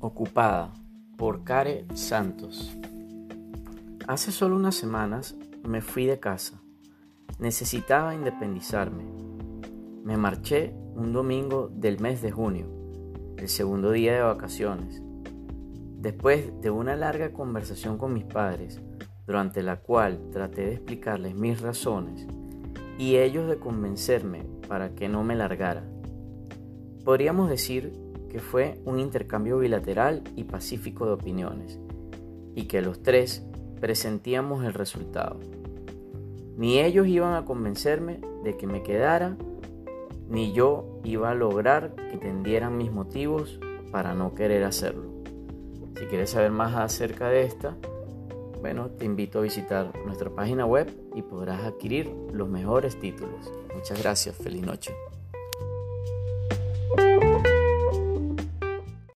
Ocupada por Care Santos. Hace solo unas semanas me fui de casa. Necesitaba independizarme. Me marché un domingo del mes de junio, el segundo día de vacaciones. Después de una larga conversación con mis padres, durante la cual traté de explicarles mis razones y ellos de convencerme para que no me largara. Podríamos decir que fue un intercambio bilateral y pacífico de opiniones, y que los tres presentíamos el resultado. Ni ellos iban a convencerme de que me quedara, ni yo iba a lograr que entendieran mis motivos para no querer hacerlo. Si quieres saber más acerca de esta, bueno, te invito a visitar nuestra página web y podrás adquirir los mejores títulos. Muchas gracias, feliz noche.